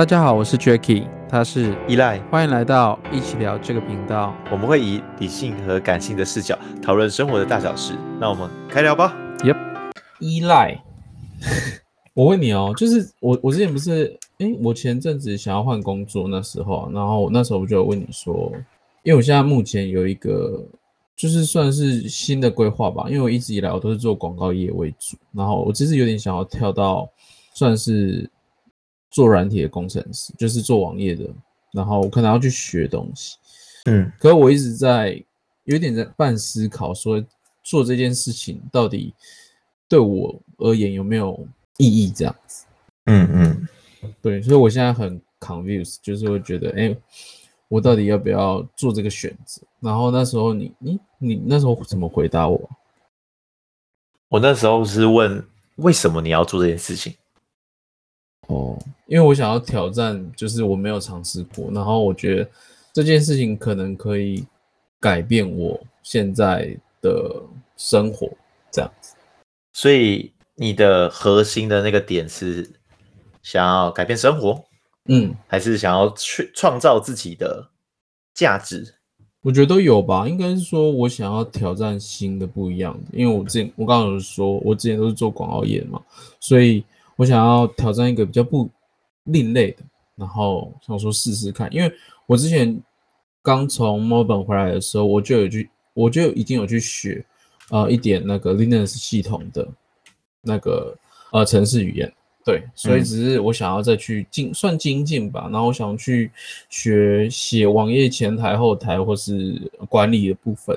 大家好，我是 Jacky，他是依赖，欢迎来到一起聊这个频道。我们会以理性和感性的视角讨论生活的大小事。那我们开聊吧。Yep，依赖。我问你哦，就是我我之前不是，诶，我前阵子想要换工作那时候，然后那时候我就问你说，因为我现在目前有一个，就是算是新的规划吧，因为我一直以来我都是做广告业为主，然后我其实有点想要跳到算是。做软体的工程师，就是做网页的，然后我可能要去学东西，嗯，可是我一直在有点在半思考，说做这件事情到底对我而言有没有意义？这样子，嗯嗯，对，所以我现在很 confused，就是会觉得，哎，我到底要不要做这个选择？然后那时候你，你，你那时候怎么回答我？我那时候是问为什么你要做这件事情？哦，因为我想要挑战，就是我没有尝试过，然后我觉得这件事情可能可以改变我现在的生活，这样子。所以你的核心的那个点是想要改变生活，嗯，还是想要去创造自己的价值？我觉得都有吧。应该是说我想要挑战新的、不一样的，因为我之前我刚刚有说，我之前都是做广告业嘛，所以。我想要挑战一个比较不另类的，然后想说试试看，因为我之前刚从墨尔本回来的时候，我就有去，我就已经有去学，呃，一点那个 Linux 系统的那个呃程式语言，对，所以只是我想要再去精算精进吧，然后我想去学写网页前台后台或是管理的部分，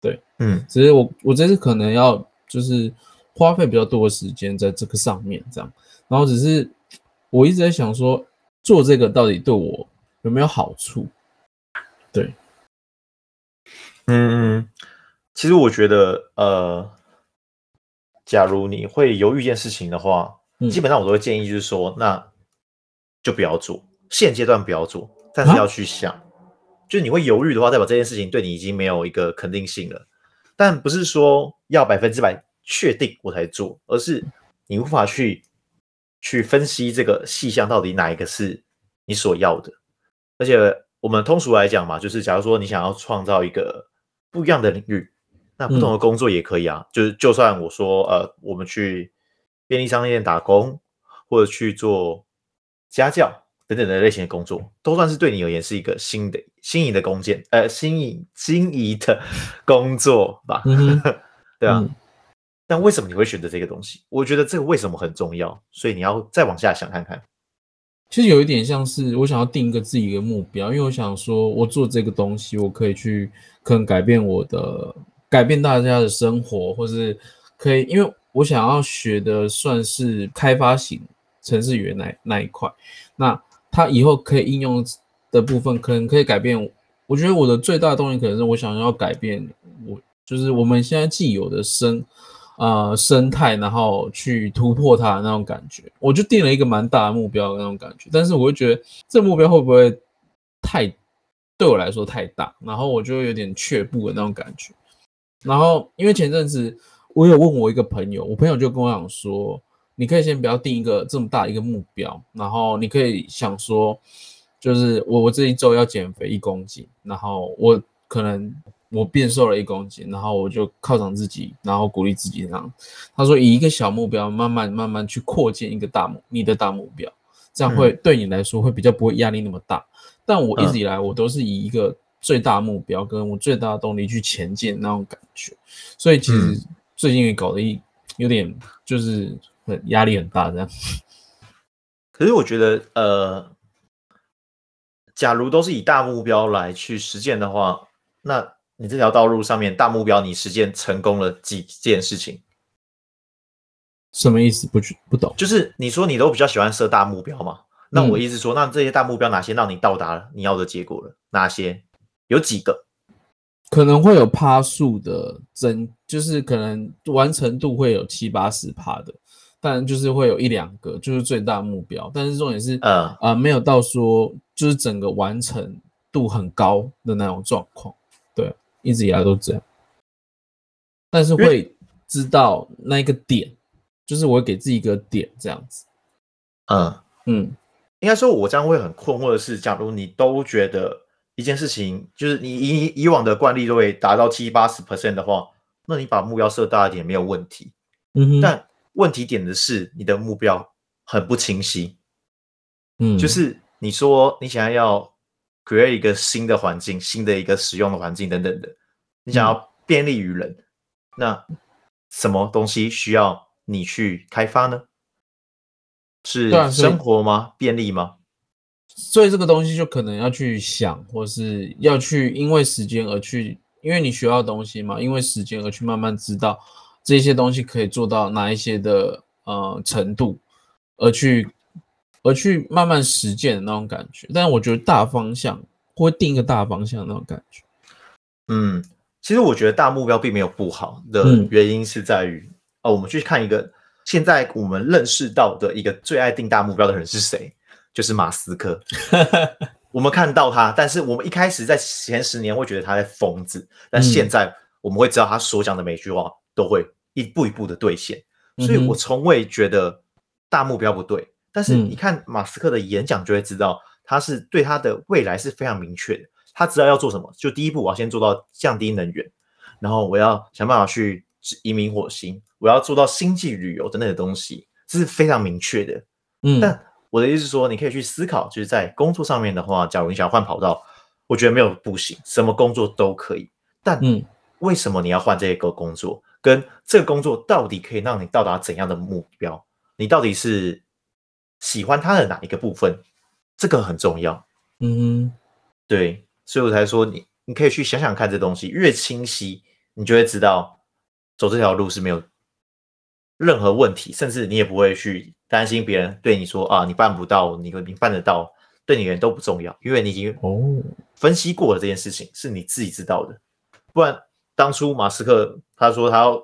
对，嗯，只是我我这次可能要就是。花费比较多的时间在这个上面，这样，然后只是我一直在想说，做这个到底对我有没有好处？对，嗯，其实我觉得，呃，假如你会犹豫一件事情的话，嗯、基本上我都会建议，就是说，那就不要做，现阶段不要做，但是要去想，啊、就是你会犹豫的话，代表这件事情对你已经没有一个肯定性了，但不是说要百分之百。确定我才做，而是你无法去去分析这个细项到底哪一个是你所要的。而且我们通俗来讲嘛，就是假如说你想要创造一个不一样的领域，那不同的工作也可以啊。嗯、就是就算我说呃，我们去便利商店打工，或者去做家教等等的类型的工作，都算是对你而言是一个新的新颖的工件，呃，新颖新颖的工作吧。嗯、对啊。嗯但为什么你会选择这个东西？我觉得这个为什么很重要，所以你要再往下想看看。其实有一点像是我想要定一个自己的目标，因为我想说，我做这个东西，我可以去可能改变我的，改变大家的生活，或是可以，因为我想要学的算是开发型程式语言那那一块，那它以后可以应用的部分，可能可以改变。我觉得我的最大的动力可能是我想要改变我，就是我们现在既有的生。呃，生态，然后去突破它的那种感觉，我就定了一个蛮大的目标的那种感觉，但是我会觉得这目标会不会太对我来说太大，然后我就有点却步的那种感觉。然后因为前阵子我有问我一个朋友，我朋友就跟我讲说，你可以先不要定一个这么大一个目标，然后你可以想说，就是我我这一周要减肥一公斤，然后我可能。我变瘦了一公斤，然后我就犒赏自己，然后鼓励自己这样。他说，以一个小目标，慢慢慢慢去扩建一个大目，你的大目标，这样会对你来说会比较不会压力那么大。但我一直以来我都是以一个最大目标跟我最大的动力去前进那种感觉，所以其实最近也搞得一有点就是很压力很大这样。可是我觉得，呃，假如都是以大目标来去实践的话，那你这条道路上面大目标，你实践成功了几件事情？什么意思？不不懂。就是你说你都比较喜欢设大目标嘛？那我意思说，那这些大目标哪些让你到达了你要的结果了？哪些？有几个？可能会有趴数的增，就是可能完成度会有七八十趴的，但就是会有一两个就是最大目标，但是重点是，呃啊、呃，没有到说就是整个完成度很高的那种状况。对。一直以来都这样，但是会知道那一个点，就是我会给自己一个点这样子。嗯嗯，应该说，我这样会很困惑的是，假如你都觉得一件事情就是你以以往的惯例都会达到七八十 percent 的话，那你把目标设大一点没有问题。嗯哼，但问题点的是你的目标很不清晰。嗯，就是你说你想要 create 一个新的环境、新的一个使用的环境等等的，你想要便利于人，嗯、那什么东西需要你去开发呢？是生活吗？便利吗？所以这个东西就可能要去想，或是要去因为时间而去，因为你学到东西嘛，因为时间而去慢慢知道这些东西可以做到哪一些的呃程度，而去而去慢慢实践的那种感觉。但是我觉得大方向会定一个大方向的那种感觉。嗯，其实我觉得大目标并没有不好的原因是在于，嗯、哦，我们去看一个。现在我们认识到的一个最爱定大目标的人是谁？就是马斯克。我们看到他，但是我们一开始在前十年会觉得他在疯子，但现在我们会知道他所讲的每句话都会一步一步的兑现。所以我从未觉得大目标不对，但是你看马斯克的演讲就会知道，他是对他的未来是非常明确的。他知道要做什么，就第一步我要先做到降低能源，然后我要想办法去移民火星。我要做到星际旅游的那个东西，这是非常明确的。嗯，但我的意思是说，你可以去思考，就是在工作上面的话，假如你想要换跑道，我觉得没有不行，什么工作都可以。但嗯，为什么你要换这个工作？跟这个工作到底可以让你到达怎样的目标？你到底是喜欢他的哪一个部分？这个很重要。嗯，对，所以我才说你，你可以去想想看，这东西越清晰，你就会知道走这条路是没有。任何问题，甚至你也不会去担心别人对你说啊，你办不到，你你办得到，对你的人都不重要，因为你已经哦分析过了这件事情，是你自己知道的。不然当初马斯克他说他要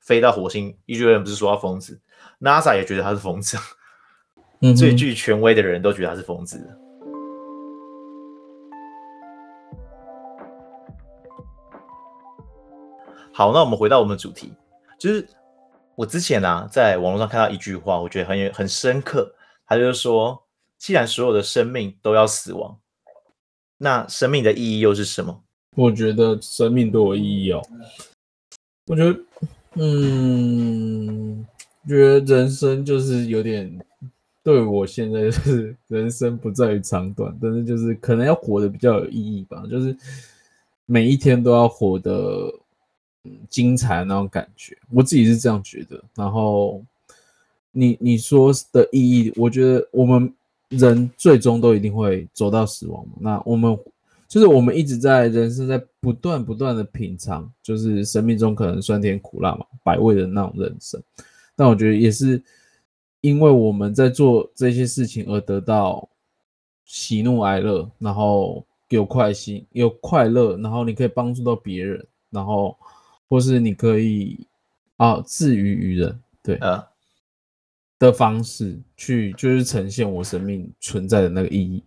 飞到火星，一堆人不是说他疯子，NASA 也觉得他是疯子，嗯，最具权威的人都觉得他是疯子。好，那我们回到我们的主题，就是。我之前呢、啊，在网络上看到一句话，我觉得很有很深刻。他就是说，既然所有的生命都要死亡，那生命的意义又是什么？我觉得生命都有意义哦。我觉得，嗯，觉得人生就是有点，对我现在就是 人生不在于长短，但是就是可能要活得比较有意义吧，就是每一天都要活得。精彩那种感觉，我自己是这样觉得。然后你你说的意义，我觉得我们人最终都一定会走到死亡嘛。那我们就是我们一直在人生在不断不断的品尝，就是生命中可能酸甜苦辣嘛，百味的那种人生。但我觉得也是因为我们在做这些事情而得到喜怒哀乐，然后有快心有快乐，然后你可以帮助到别人，然后。或是你可以啊，自娱于人，对啊的方式去，就是呈现我生命存在的那个意义。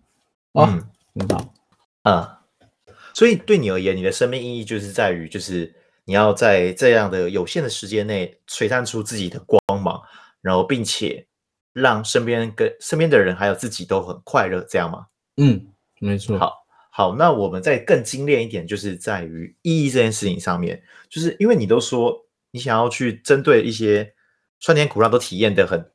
哦，很好，啊，所以对你而言，你的生命意义就是在于，就是你要在这样的有限的时间内璀璨出自己的光芒，然后并且让身边跟身边的人还有自己都很快乐，这样吗？嗯，没错。好。好，那我们再更精炼一点，就是在于意义这件事情上面，就是因为你都说你想要去针对一些酸甜苦辣都体验的很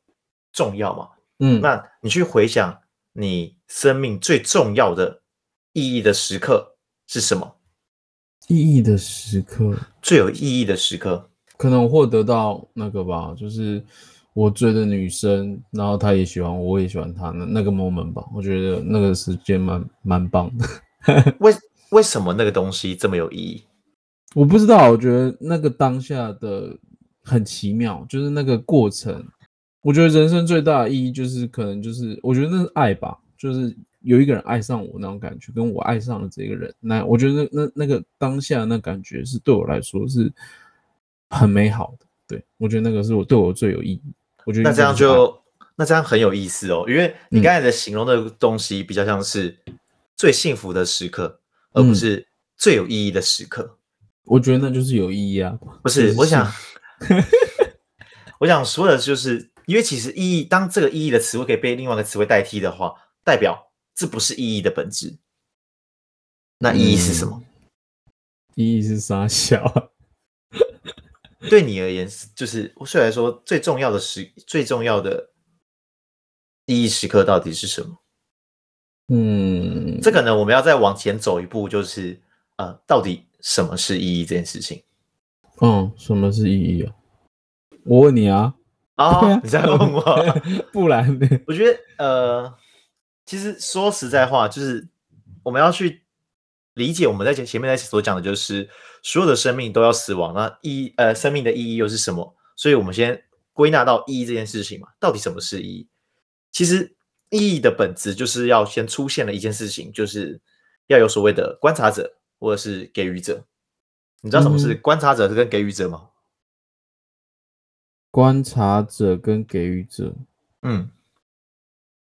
重要嘛，嗯，那你去回想你生命最重要的意义的时刻是什么？意义的时刻，最有意义的时刻，可能获得到那个吧，就是我追的女生，然后她也喜欢我，我也喜欢她，那那个 moment 吧，我觉得那个时间蛮蛮棒的。为为什么那个东西这么有意义？我不知道，我觉得那个当下的很奇妙，就是那个过程。我觉得人生最大的意义就是，可能就是我觉得那是爱吧，就是有一个人爱上我那种感觉，跟我爱上了这个人。那我觉得那那那个当下那感觉是对我来说是很美好的。对，我觉得那个是我对我最有意义。我觉得那这样就那这样很有意思哦，因为你刚才的形容的东西比较像是。最幸福的时刻，而不是最有意义的时刻。嗯、我觉得那就是有意义啊！不是，是我想，我想说的就是，因为其实意义，当这个意义的词汇可以被另外一个词汇代替的话，代表这不是意义的本质。那意义是什么？嗯、意义是啥小？对你而言，就是虽然说最重要的时最重要的意义时刻到底是什么？嗯，这个呢，我们要再往前走一步，就是呃，到底什么是意义这件事情？嗯，什么是意义啊？我问你啊，啊，你在问我？不然呢？我觉得呃，其实说实在话，就是我们要去理解我们在前前面在所讲的，就是所有的生命都要死亡，那意义呃，生命的意义又是什么？所以我们先归纳到意义这件事情嘛，到底什么是意义？其实。意义的本质就是要先出现了一件事情，就是要有所谓的观察者或者是给予者。你知道什么是观察者跟给予者吗？观察者跟给予者，嗯，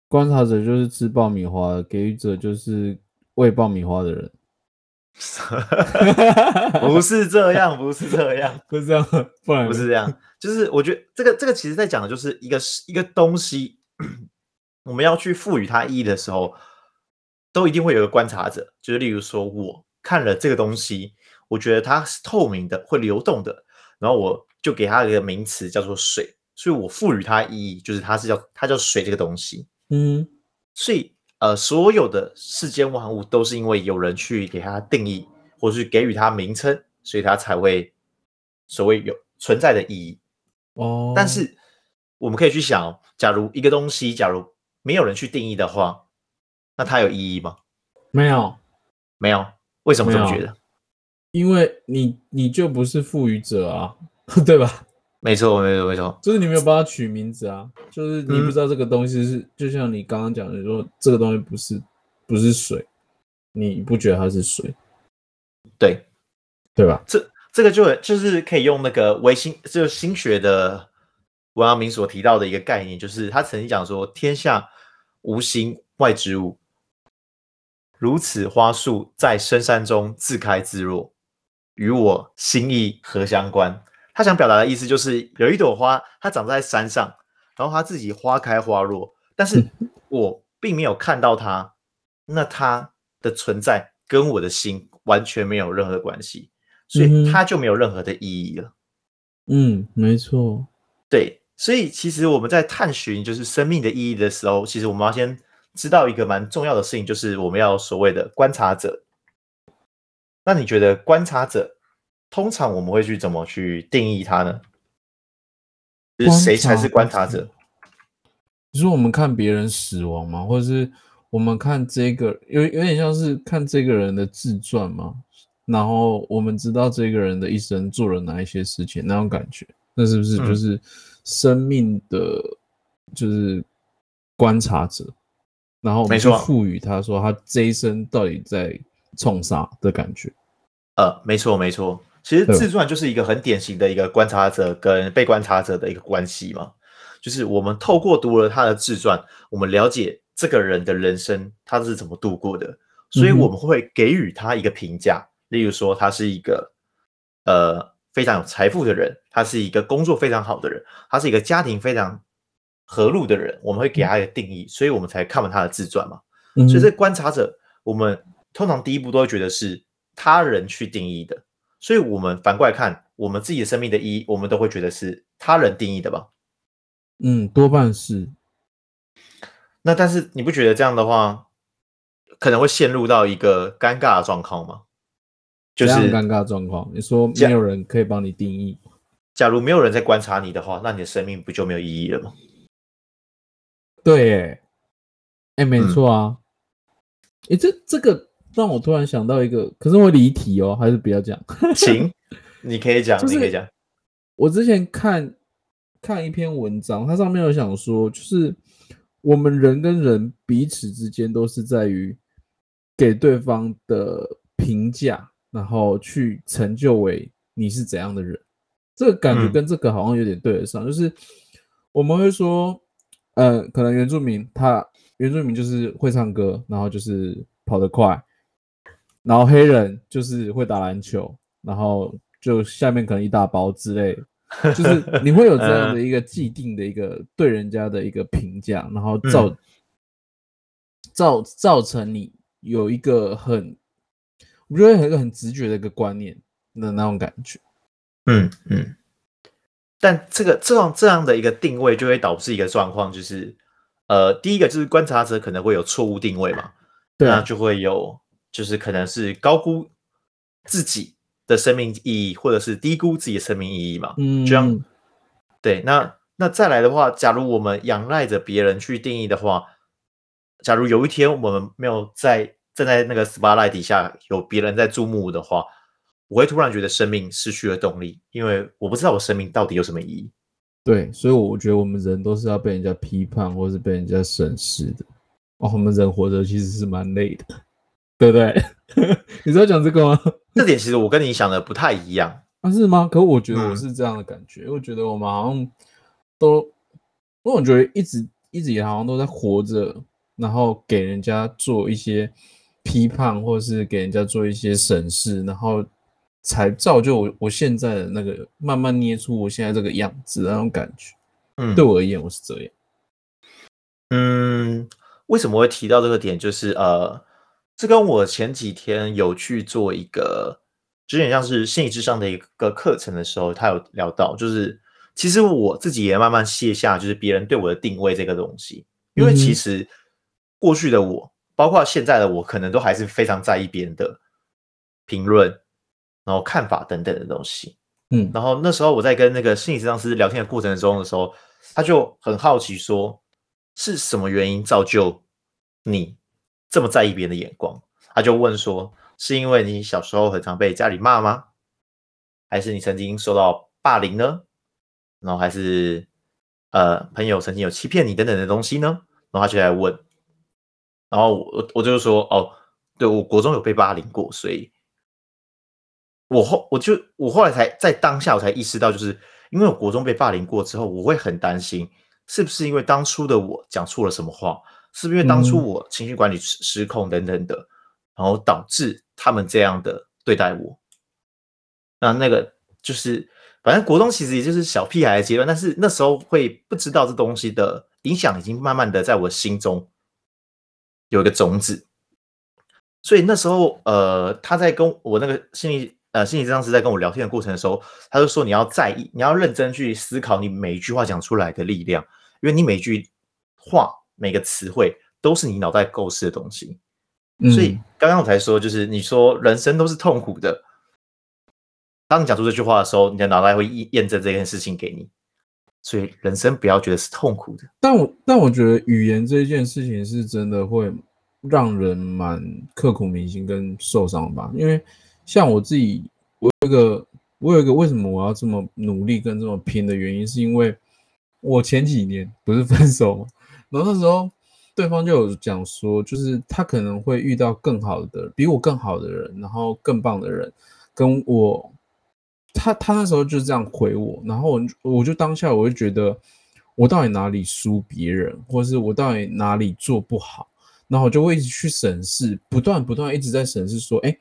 观察者就是吃爆米花的，给予者就是喂爆米花的人。不是这样，不是这样，不是这样，不然不是这样。就是我觉得这个这个其实在讲的就是一个一个东西。我们要去赋予它意义的时候，都一定会有一个观察者，就是例如说，我看了这个东西，我觉得它是透明的，会流动的，然后我就给它一个名词叫做水，所以我赋予它意义，就是它是叫它叫水这个东西。嗯，所以呃，所有的世间万物都是因为有人去给它定义，或是给予它名称，所以它才会所谓有存在的意义。哦，但是我们可以去想，假如一个东西，假如没有人去定义的话，那它有意义吗？没有，没有。为什么这么觉得？因为你你就不是赋予者啊，对吧？没错，没错，没错。就是你没有帮它取名字啊，就是你不知道这个东西是，嗯、就像你刚刚讲的说，说这个东西不是不是水，你不觉得它是水？对，对吧？这这个就就是可以用那个唯心，就是心学的。王阳明所提到的一个概念，就是他曾经讲说：“天下无形外之物，如此花树在深山中自开自落，与我心意何相关？”他想表达的意思就是，有一朵花，它长在山上，然后它自己花开花落，但是 我并没有看到它，那它的存在跟我的心完全没有任何的关系，所以它就没有任何的意义了。嗯，没错，对。所以，其实我们在探寻就是生命的意义的时候，其实我们要先知道一个蛮重要的事情，就是我们要所谓的观察者。那你觉得观察者通常我们会去怎么去定义它呢？就是谁才是观察者？你说我们看别人死亡吗？或者是我们看这个有有点像是看这个人的自传吗？然后我们知道这个人的一生做了哪一些事情，那种感觉，那是不是就是？嗯生命的就是观察者，然后我们就赋予他说他这一生到底在冲啥的感觉。呃，没错没错，其实自传就是一个很典型的一个观察者跟被观察者的一个关系嘛。就是我们透过读了他的自传，我们了解这个人的人生他是怎么度过的，所以我们会给予他一个评价，例如说他是一个呃。非常有财富的人，他是一个工作非常好的人，他是一个家庭非常和睦的人，我们会给他一个定义，所以我们才看完他的自传嘛。嗯、所以这观察者，我们通常第一步都会觉得是他人去定义的，所以我们反过来看我们自己的生命的意义，我们都会觉得是他人定义的吧？嗯，多半是。那但是你不觉得这样的话，可能会陷入到一个尴尬的状况吗？就是尴尬状况。你说没有人可以帮你定义，假如没有人在观察你的话，那你的生命不就没有意义了吗？对，哎，哎，没错啊。哎、嗯，这这个让我突然想到一个，可是我离题哦，还是不要讲。行，你可以讲，就是、你可以讲。我之前看看一篇文章，它上面有想说，就是我们人跟人彼此之间都是在于给对方的评价。然后去成就为你是怎样的人，这个感觉跟这个好像有点对得上。嗯、就是我们会说，呃，可能原住民他原住民就是会唱歌，然后就是跑得快，然后黑人就是会打篮球，然后就下面可能一大包之类，就是你会有这样的一个既定的一个对人家的一个评价，然后造、嗯、造造成你有一个很，我觉得有一个很直觉的一个观念的那种感觉。嗯嗯。但这个这样这样的一个定位就会导致一个状况，就是呃，第一个就是观察者可能会有错误定位嘛，对啊，那就会有就是可能是高估自己的生命意义，或者是低估自己的生命意义嘛。嗯，这样对。那那再来的话，假如我们仰赖着别人去定义的话，假如有一天我们没有在站在那个 spotlight 底下，有别人在注目的话。我会突然觉得生命失去了动力，因为我不知道我生命到底有什么意义。对，所以我觉得我们人都是要被人家批判，或是被人家审视的。哦，我们人活着其实是蛮累的，对不对？你知道讲这个吗？这点其实我跟你想的不太一样啊，是吗？可我觉得我是这样的感觉，嗯、我觉得我们好像都，因为我总觉得一直一直也好像都在活着，然后给人家做一些批判，或是给人家做一些审视，然后。才造就我我现在的那个慢慢捏出我现在这个样子的那种感觉，嗯，对我而言我是这样。嗯，为什么会提到这个点？就是呃，这跟我前几天有去做一个，就有点像是心理智商的一个课程的时候，他有聊到，就是其实我自己也慢慢卸下，就是别人对我的定位这个东西，因为其实过去的我，包括现在的我，可能都还是非常在意别人的评论。然后看法等等的东西，嗯，然后那时候我在跟那个心理智商师聊天的过程中的时候，他就很好奇说，是什么原因造就你这么在意别人的眼光？他就问说，是因为你小时候很常被家里骂吗？还是你曾经受到霸凌呢？然后还是呃朋友曾经有欺骗你等等的东西呢？然后他就来问，然后我我就说，哦，对，我国中有被霸凌过，所以。我后我就我后来才在当下我才意识到，就是因为我国中被霸凌过之后，我会很担心，是不是因为当初的我讲错了什么话，是不是因为当初我情绪管理失失控等等的，然后导致他们这样的对待我。那那个就是，反正国中其实也就是小屁孩的阶段，但是那时候会不知道这东西的影响，已经慢慢的在我心中有一个种子。所以那时候，呃，他在跟我那个心理。呃，心理治疗师在跟我聊天的过程的时候，他就说你要在意，你要认真去思考你每一句话讲出来的力量，因为你每一句话、每个词汇都是你脑袋构思的东西。嗯、所以刚刚我才说，就是你说人生都是痛苦的，当你讲出这句话的时候，你的脑袋会验验证这件事情给你。所以人生不要觉得是痛苦的。但我但我觉得语言这件事情是真的会让人蛮刻骨铭心跟受伤吧，因为。像我自己，我有一个，我有一个，为什么我要这么努力跟这么拼的原因，是因为我前几年不是分手嘛，然后那时候对方就有讲说，就是他可能会遇到更好的，比我更好的人，然后更棒的人，跟我，他他那时候就这样回我，然后我我就当下我就觉得，我到底哪里输别人，或是我到底哪里做不好，然后我就会一直去审视，不断不断一直在审视说，哎。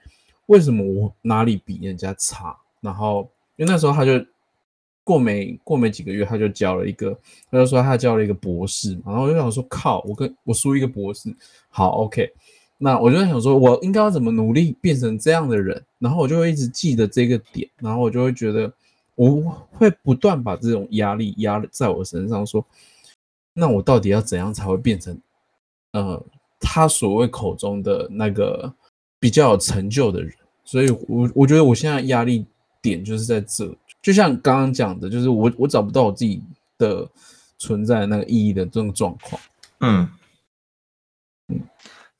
为什么我哪里比人家差？然后因为那时候他就过没过没几个月，他就交了一个，他就说他交了一个博士嘛。然后我就想说，靠，我跟我输一个博士，好，OK。那我就在想说，我应该要怎么努力变成这样的人？然后我就会一直记得这个点，然后我就会觉得我会不断把这种压力压在我身上，说，那我到底要怎样才会变成呃他所谓口中的那个？比较有成就的人，所以我我觉得我现在压力点就是在这，就像刚刚讲的，就是我我找不到我自己的存在那个意义的这种状况。嗯嗯，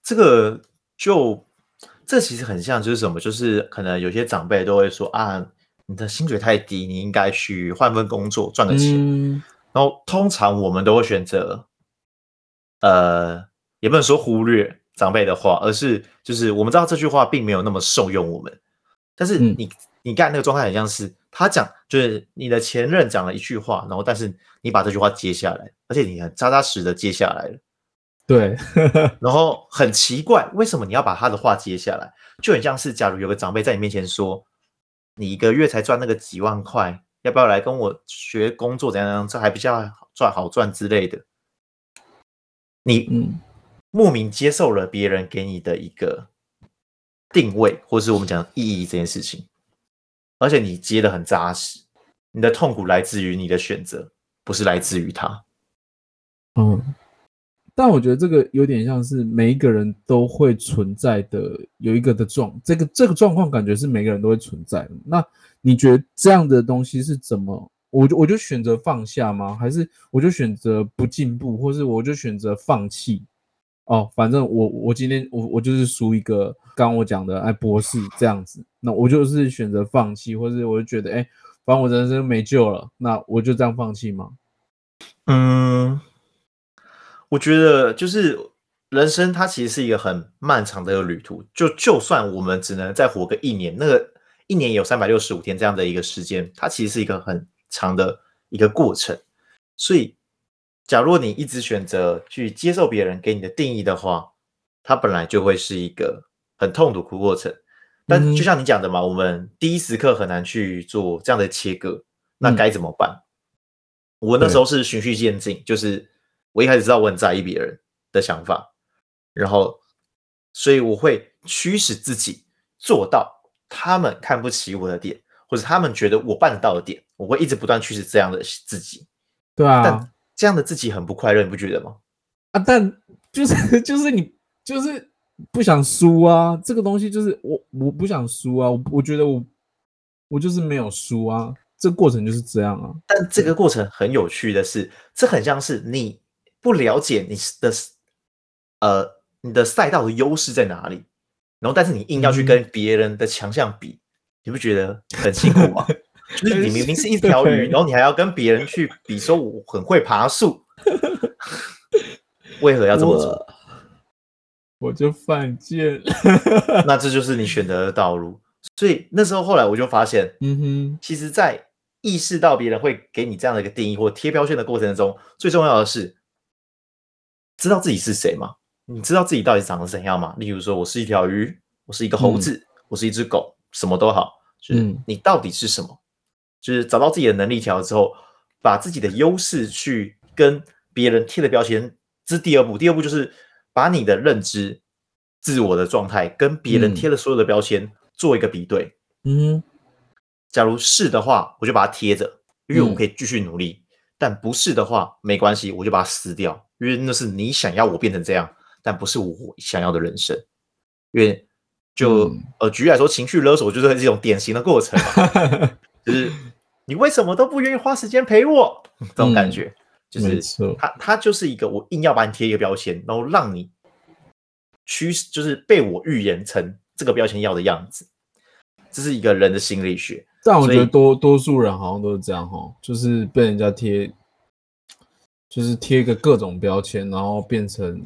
这个就这其实很像，就是什么？就是可能有些长辈都会说啊，你的薪水太低，你应该去换份工作赚个钱。嗯，然后通常我们都会选择，呃，也不能说忽略。长辈的话，而是就是我们知道这句话并没有那么受用我们，但是你、嗯、你干那个状态很像是他讲，就是你的前任讲了一句话，然后但是你把这句话接下来，而且你很扎扎实的接下来了，对，然后很奇怪，为什么你要把他的话接下来？就很像是假如有个长辈在你面前说，你一个月才赚那个几万块，要不要来跟我学工作？怎样怎样，这还比较赚好赚之类的，你嗯。莫名接受了别人给你的一个定位，或是我们讲意义这件事情，而且你接的很扎实，你的痛苦来自于你的选择，不是来自于他。嗯。但我觉得这个有点像是每一个人都会存在的有一个的状，这个这个状况感觉是每个人都会存在的。那你觉得这样的东西是怎么？我就我就选择放下吗？还是我就选择不进步，或是我就选择放弃？哦，反正我我今天我我就是输一个，刚我讲的哎博士这样子，那我就是选择放弃，或是我就觉得哎，反正我人生没救了，那我就这样放弃吗？嗯。我觉得就是人生，它其实是一个很漫长的一个旅途。就就算我们只能再活个一年，那个一年有三百六十五天这样的一个时间，它其实是一个很长的一个过程。所以，假如你一直选择去接受别人给你的定义的话，它本来就会是一个很痛苦的过程。但就像你讲的嘛，嗯、我们第一时刻很难去做这样的切割，那该怎么办？嗯、我那时候是循序渐进，就是。我一开始知道我很在意别人的想法，然后，所以我会驱使自己做到他们看不起我的点，或者他们觉得我办得到的点，我会一直不断驱使这样的自己。对啊，但这样的自己很不快乐，你不觉得吗？啊，但就是 就是你就是不想输啊，这个东西就是我我不想输啊，我我觉得我我就是没有输啊，这个过程就是这样啊。但这个过程很有趣的是，这很像是你。不了解你的呃你的赛道的优势在哪里，然后但是你硬要去跟别人的强项比，嗯、你不觉得很辛苦吗？就是你明明是一条鱼，然后你还要跟别人去比，说我很会爬树，为何要这么做？我，就犯贱，那这就是你选择的道路。所以那时候后来我就发现，嗯哼，其实，在意识到别人会给你这样的一个定义或贴标签的过程中，最重要的是。知道自己是谁吗？你知道自己到底长得怎样吗？例如说，我是一条鱼，我是一个猴子，嗯、我是一只狗，什么都好。就是你到底是什么？嗯、就是找到自己的能力条之后，把自己的优势去跟别人贴的标签，这是第二步。第二步就是把你的认知、自我的状态跟别人贴的所有的标签做一个比对。嗯，假如是的话，我就把它贴着，因为我可以继续努力。嗯、但不是的话，没关系，我就把它撕掉。因为那是你想要我变成这样，但不是我想要的人生。因为就、嗯、呃，举例来说，情绪勒索就是这种典型的过程，就是你为什么都不愿意花时间陪我？这种感觉，嗯、就是他他就是一个我硬要把你贴一个标签，然后让你驱使，就是被我预言成这个标签要的样子。这是一个人的心理学。但我觉得多多数人好像都是这样哈，就是被人家贴。就是贴一个各种标签，然后变成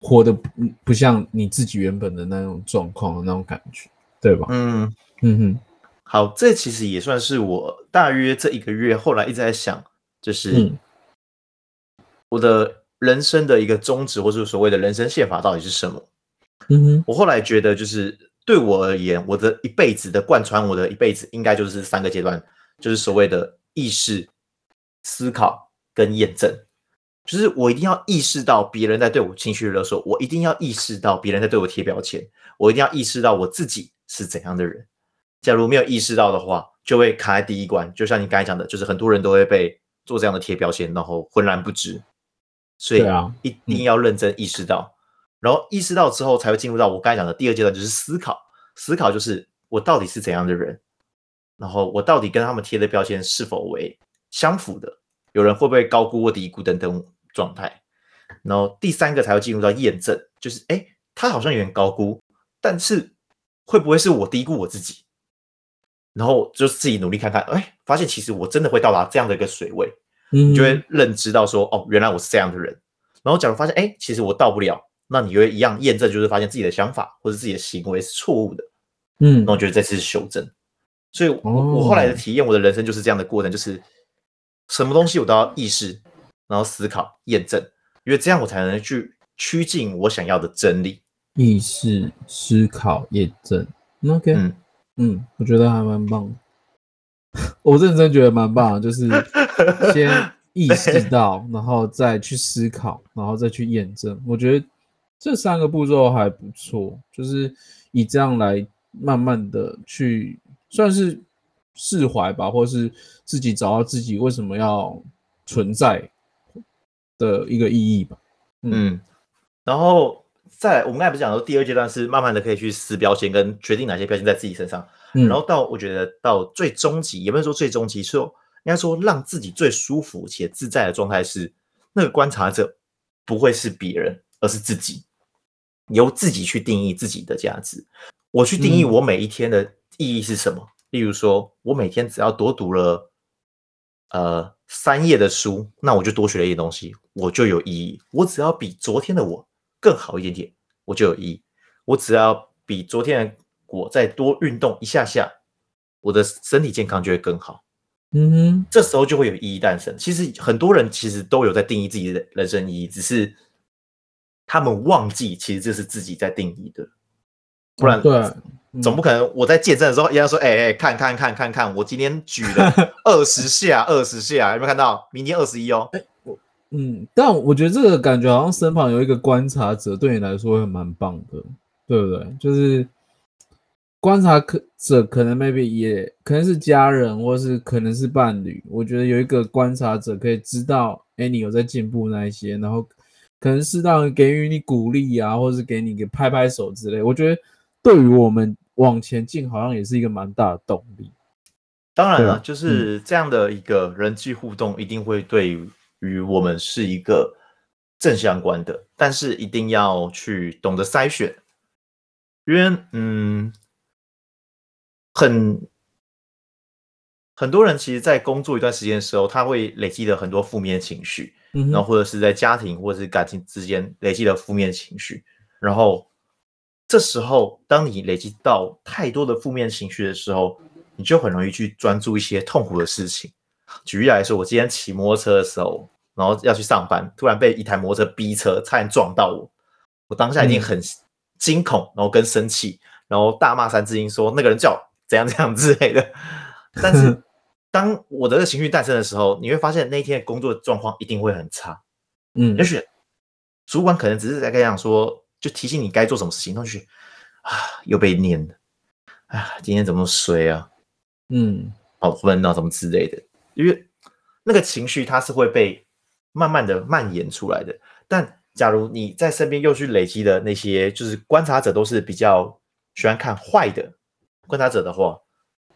活得不不像你自己原本的那种状况的那种感觉，对吧？嗯嗯哼，好，这其实也算是我大约这一个月后来一直在想，就是我的人生的一个宗旨，或者所谓的人生宪法到底是什么？嗯哼，我后来觉得，就是对我而言，我的一辈子的贯穿，我的一辈子应该就是三个阶段，就是所谓的意识、思考。跟验证，就是我一定要意识到别人在对我情绪勒索，我一定要意识到别人在对我贴标签，我一定要意识到我自己是怎样的人。假如没有意识到的话，就会卡在第一关。就像你刚才讲的，就是很多人都会被做这样的贴标签，然后浑然不知。所以啊，一定要认真意识到，然后意识到之后，才会进入到我刚才讲的第二阶段，就是思考。思考就是我到底是怎样的人，然后我到底跟他们贴的标签是否为相符的。有人会不会高估或低估等等状态，然后第三个才会进入到验证，就是哎，他好像有点高估，但是会不会是我低估我自己？然后就自己努力看看，哎，发现其实我真的会到达这样的一个水位，嗯，你就会认知到说，哦，原来我是这样的人。然后假如发现，哎，其实我到不了，那你会一样验证，就是发现自己的想法或者自己的行为是错误的，嗯，那我觉得这次是修正。所以我，后来的体验，我的人生就是这样的过程，就是。什么东西我都要意识，然后思考、验证，因为这样我才能去趋近我想要的真理。意识、思考、验证，OK，嗯嗯，我觉得还蛮棒。我认真觉得蛮棒，就是先意识到，然后再去思考，然后再去验证。我觉得这三个步骤还不错，就是以这样来慢慢的去算是释怀吧，或是自己找到自己为什么要存在的一个意义吧。嗯，嗯，然后再来我们刚才不是讲说第二阶段是慢慢的可以去撕标签跟决定哪些标签在自己身上，嗯，然后到我觉得到最终极，也不能说最终极，说应该说让自己最舒服且自在的状态是那个观察者不会是别人，而是自己，由自己去定义自己的价值。我去定义我每一天的意义是什么？嗯、例如说，我每天只要多读了呃三页的书，那我就多学了一点东西，我就有意义。我只要比昨天的我更好一点点，我就有意义。我只要比昨天的我再多运动一下下，我的身体健康就会更好。嗯哼，这时候就会有意义诞生。其实很多人其实都有在定义自己的人生意义，只是。他们忘记，其实这是自己在定义的，不然对，总不可能我在健身的时候，人家说：“哎、欸、哎、欸，看看看看看，我今天举了 二十下，二十下，有没有看到？明天二十一哦。欸”嗯，但我觉得这个感觉好像身旁有一个观察者，对你来说会蛮棒的，对不对？就是观察者可能 maybe 也可能是家人，或是可能是伴侣。我觉得有一个观察者可以知道，哎、欸，你有在进步那一些，然后。可能适当给予你鼓励啊，或者是给你个拍拍手之类，我觉得对于我们往前进，好像也是一个蛮大的动力。当然了，啊、就是这样的一个人际互动，一定会对于我们是一个正相关的，但是一定要去懂得筛选，因为嗯，很很多人其实，在工作一段时间的时候，他会累积了很多负面情绪。然后或者是在家庭或者是感情之间累积的负面情绪，然后这时候当你累积到太多的负面情绪的时候，你就很容易去专注一些痛苦的事情。举例来说，我今天骑摩托车的时候，然后要去上班，突然被一台摩托车逼车，差点撞到我，我当下一定很惊恐，然后跟生气，然后大骂三字经，说那个人叫怎样怎样之类的，但是。当我的这情绪诞生的时候，你会发现那一天的工作状况一定会很差。嗯，也许主管可能只是在跟你讲说，就提醒你该做什么事情，然后就啊又被念了，啊今天怎么衰啊？嗯，好闷啊，什么之类的。因为那个情绪它是会被慢慢的蔓延出来的。但假如你在身边又去累积的那些，就是观察者都是比较喜欢看坏的观察者的话。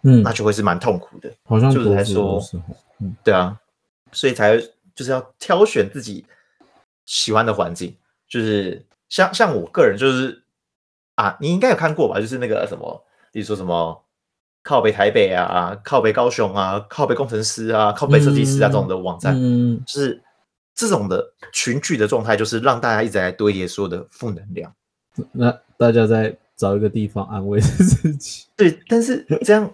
嗯，那就会是蛮痛苦的，好像就是来说，嗯，对啊，所以才就是要挑选自己喜欢的环境，就是像像我个人就是啊，你应该有看过吧？就是那个什么，比如说什么靠北台北啊，靠北高雄啊，靠北工程师啊，靠北设计师啊这种的网站，嗯，就是这种的群聚的状态，就是让大家一直在堆叠所有的负能量，那大家在找一个地方安慰自己，对，但是这样。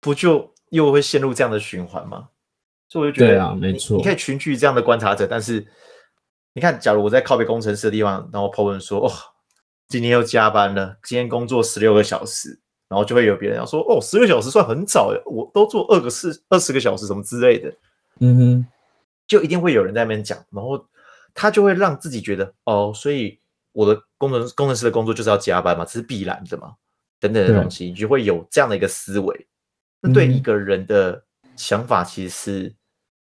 不就又会陷入这样的循环吗？所以我就觉得，对啊，没错，你可以群聚这样的观察者，但是你看，假如我在靠北工程师的地方，然后 po 文说，哦，今天又加班了，今天工作十六个小时，然后就会有别人要说，哦，十六小时算很早，我都做二个四二十个小时，什么之类的，嗯哼，就一定会有人在那边讲，然后他就会让自己觉得，哦，所以我的工程工程师的工作就是要加班嘛，这是必然的嘛，等等的东西，你就会有这样的一个思维。那对一个人的想法其实是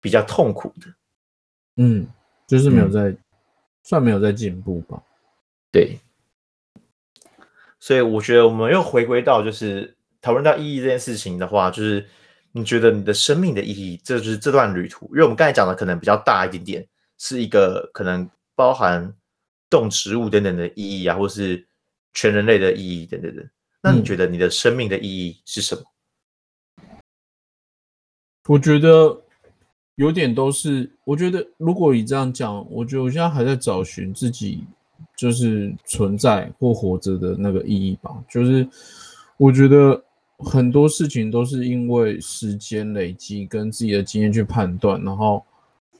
比较痛苦的，嗯，就是没有在、嗯、算没有在进步吧，对，所以我觉得我们又回归到就是讨论到意义这件事情的话，就是你觉得你的生命的意义，这就是这段旅途，因为我们刚才讲的可能比较大一点点，是一个可能包含动植物等等的意义啊，或是全人类的意义等等的，那你觉得你的生命的意义是什么？我觉得有点都是，我觉得如果你这样讲，我觉得我现在还在找寻自己就是存在或活着的那个意义吧。就是我觉得很多事情都是因为时间累积跟自己的经验去判断，然后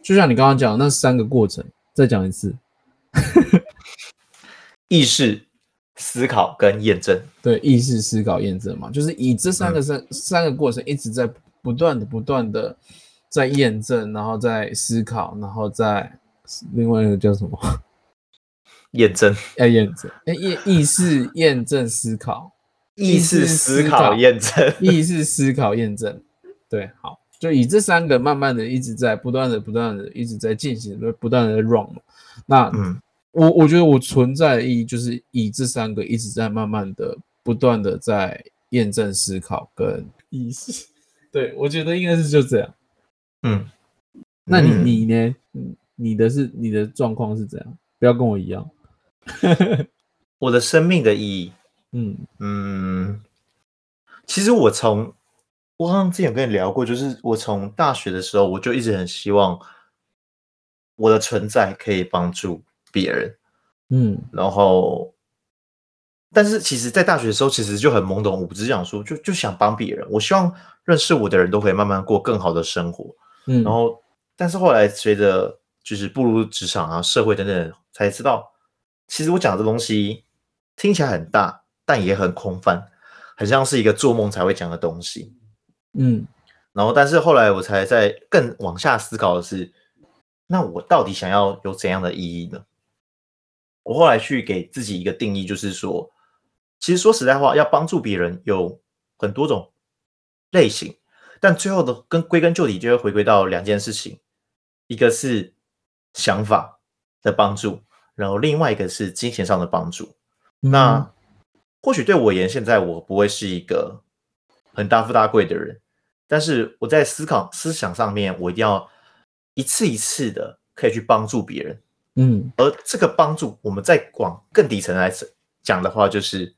就像你刚刚讲的那三个过程，再讲一次，意识、思考跟验证。对，意识、思考、验证嘛，就是以这三个三、嗯、三个过程一直在。不断的、不断的在验证，然后在思考，然后在另外一个叫什么？验证，要验证。哎，意意识验证思考，意识思考验证，意识思考验证。对，好，就以这三个慢慢的一直在不断的、不断的一直在进行，不断的 run。那，嗯，我我觉得我存在的意义就是以这三个一直在慢慢的、不断的在验证思考跟意识。对，我觉得应该是就这样。嗯，那你你呢？嗯，你的是你的状况是怎样？不要跟我一样。我的生命的意义，嗯。嗯，其实我从。我好像之前有跟你聊过，就是我从大学的时候，我就一直很希望我的存在可以帮助别人，嗯，然后，但是其实，在大学的时候，其实就很懵懂无知，想说就就想帮别人，我希望认识我的人都可以慢慢过更好的生活，嗯，然后，但是后来随着就是步入职场啊、社会等等，才知道，其实我讲的东西听起来很大，但也很空泛，很像是一个做梦才会讲的东西。嗯，然后，但是后来我才在更往下思考的是，那我到底想要有怎样的意义呢？我后来去给自己一个定义，就是说，其实说实在话，要帮助别人有很多种类型，但最后的跟归根究底就会回归到两件事情，一个是想法的帮助，然后另外一个是金钱上的帮助。嗯、那或许对我而言，现在我不会是一个很大富大贵的人。但是我在思考思想上面，我一定要一次一次的可以去帮助别人，嗯，而这个帮助，我们再往更底层来讲的话，就是，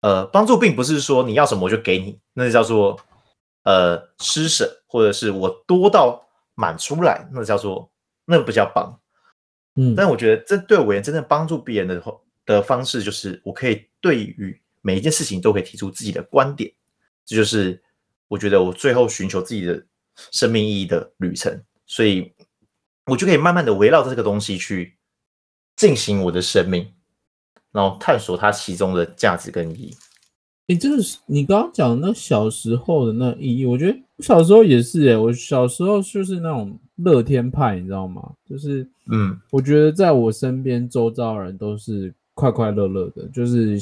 呃，帮助并不是说你要什么我就给你，那叫做呃施舍，或者是我多到满出来，那叫做那不叫帮，嗯，但我觉得这对我而言真正帮助别人的的方式，就是我可以对于每一件事情都可以提出自己的观点，这就是。我觉得我最后寻求自己的生命意义的旅程，所以我就可以慢慢的围绕着这个东西去进行我的生命，然后探索它其中的价值跟意义。你这个是你刚刚讲的那小时候的那意义，我觉得我小时候也是诶，我小时候就是那种乐天派，你知道吗？就是嗯，我觉得在我身边周遭的人都是快快乐乐的，就是。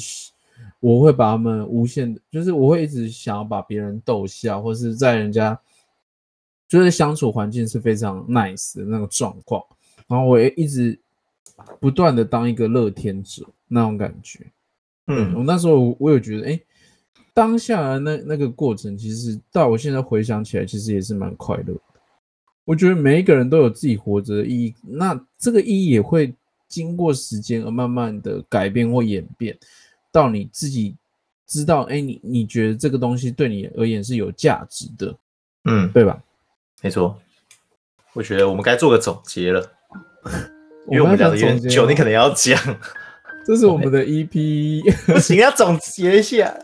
我会把他们无限的，就是我会一直想要把别人逗笑，或是在人家就是相处环境是非常 nice 的那种状况，然后我也一直不断的当一个乐天者那种感觉。嗯，我那时候我有觉得，哎，当下的那那个过程，其实到我现在回想起来，其实也是蛮快乐的。我觉得每一个人都有自己活着的意义，那这个意义也会经过时间而慢慢的改变或演变。到你自己知道，哎，你你觉得这个东西对你而言是有价值的，嗯，对吧？没错，我觉得我们该做个总结了，因为我们讲的有点久，你可能要讲，这是我们的 EP，不行，要总结一下，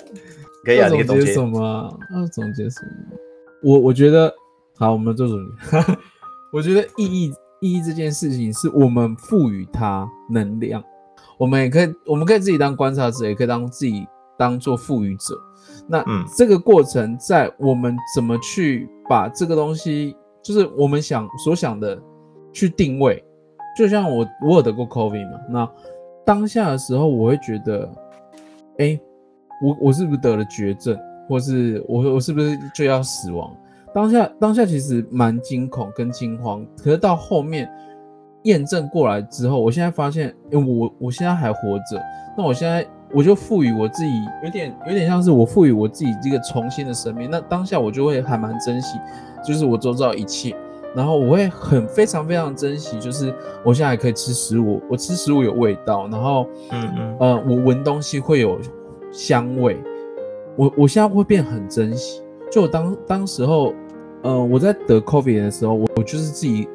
可以啊，你总结什么？要总结什么？我我觉得，好，我们做总结。我觉得意义意义这件事情，是我们赋予它能量。我们也可以，我们可以自己当观察者，也可以当自己当做赋予者。那这个过程，在我们怎么去把这个东西，就是我们想所想的去定位。就像我，我有得过 COVID 嘛，那当下的时候，我会觉得，哎，我我是不是得了绝症，或是我我是不是就要死亡？当下当下其实蛮惊恐跟惊慌，可是到后面。验证过来之后，我现在发现，我我现在还活着，那我现在我就赋予我自己，有点有点像是我赋予我自己这个重新的生命。那当下我就会还蛮珍惜，就是我周遭一切，然后我会很非常非常珍惜，就是我现在还可以吃食物，我吃食物有味道，然后嗯嗯呃，我闻东西会有香味，我我现在会变很珍惜。就当当时候，呃，我在得 COVID 的时候，我我就是自己。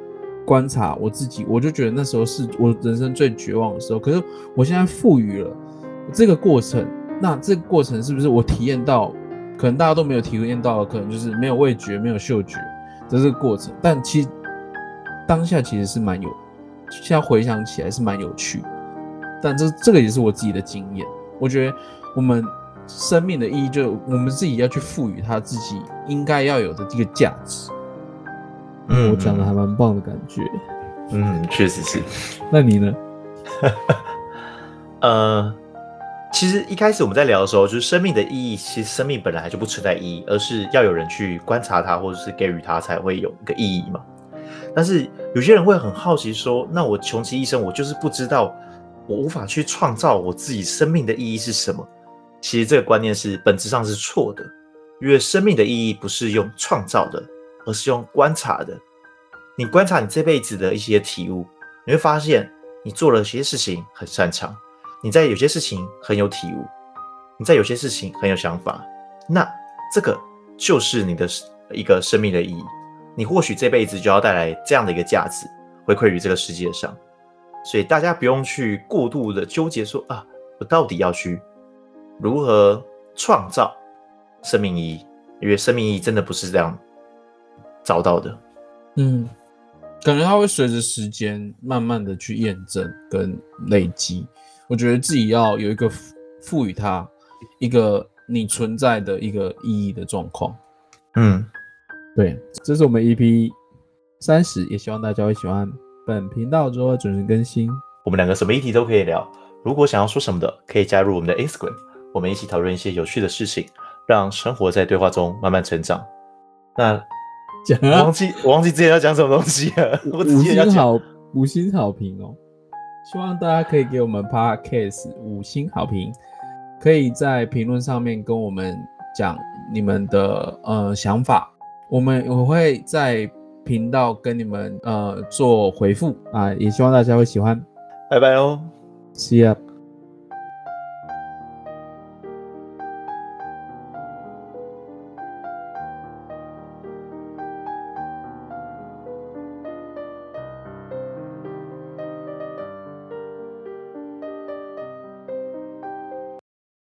观察我自己，我就觉得那时候是我人生最绝望的时候。可是我现在赋予了这个过程，那这个过程是不是我体验到？可能大家都没有体验到，可能就是没有味觉、没有嗅觉的这个过程。但其实当下其实是蛮有，现在回想起来是蛮有趣。但这这个也是我自己的经验。我觉得我们生命的意义，就我们自己要去赋予它自己应该要有的这个价值。嗯，我讲的还蛮棒的感觉。嗯，确实是。那你呢？呃，其实一开始我们在聊的时候，就是生命的意义，其实生命本来就不存在意义，而是要有人去观察它，或者是给予它，才会有一个意义嘛。但是有些人会很好奇说，那我穷其一生，我就是不知道，我无法去创造我自己生命的意义是什么。其实这个观念是本质上是错的，因为生命的意义不是用创造的，而是用观察的。你观察你这辈子的一些体悟，你会发现你做了些事情很擅长，你在有些事情很有体悟，你在有些事情很有想法，那这个就是你的一个生命的意义。你或许这辈子就要带来这样的一个价值回馈于这个世界上，所以大家不用去过度的纠结说啊，我到底要去如何创造生命意义？因为生命意义真的不是这样找到的。嗯。感觉它会随着时间慢慢的去验证跟累积。我觉得自己要有一个赋予它一个你存在的一个意义的状况。嗯，对，这是我们 EP 三十，也希望大家会喜欢。本频道之后会准时更新。我们两个什么议题都可以聊。如果想要说什么的，可以加入我们的 Instagram，我们一起讨论一些有趣的事情，让生活在对话中慢慢成长。那。讲啊、忘记我忘记之前要讲什么东西了。我五星好五星好评哦，希望大家可以给我们 Podcast 五星好评，可以在评论上面跟我们讲你们的呃想法，我们我会在频道跟你们呃做回复啊，也希望大家会喜欢。拜拜哦，See ya。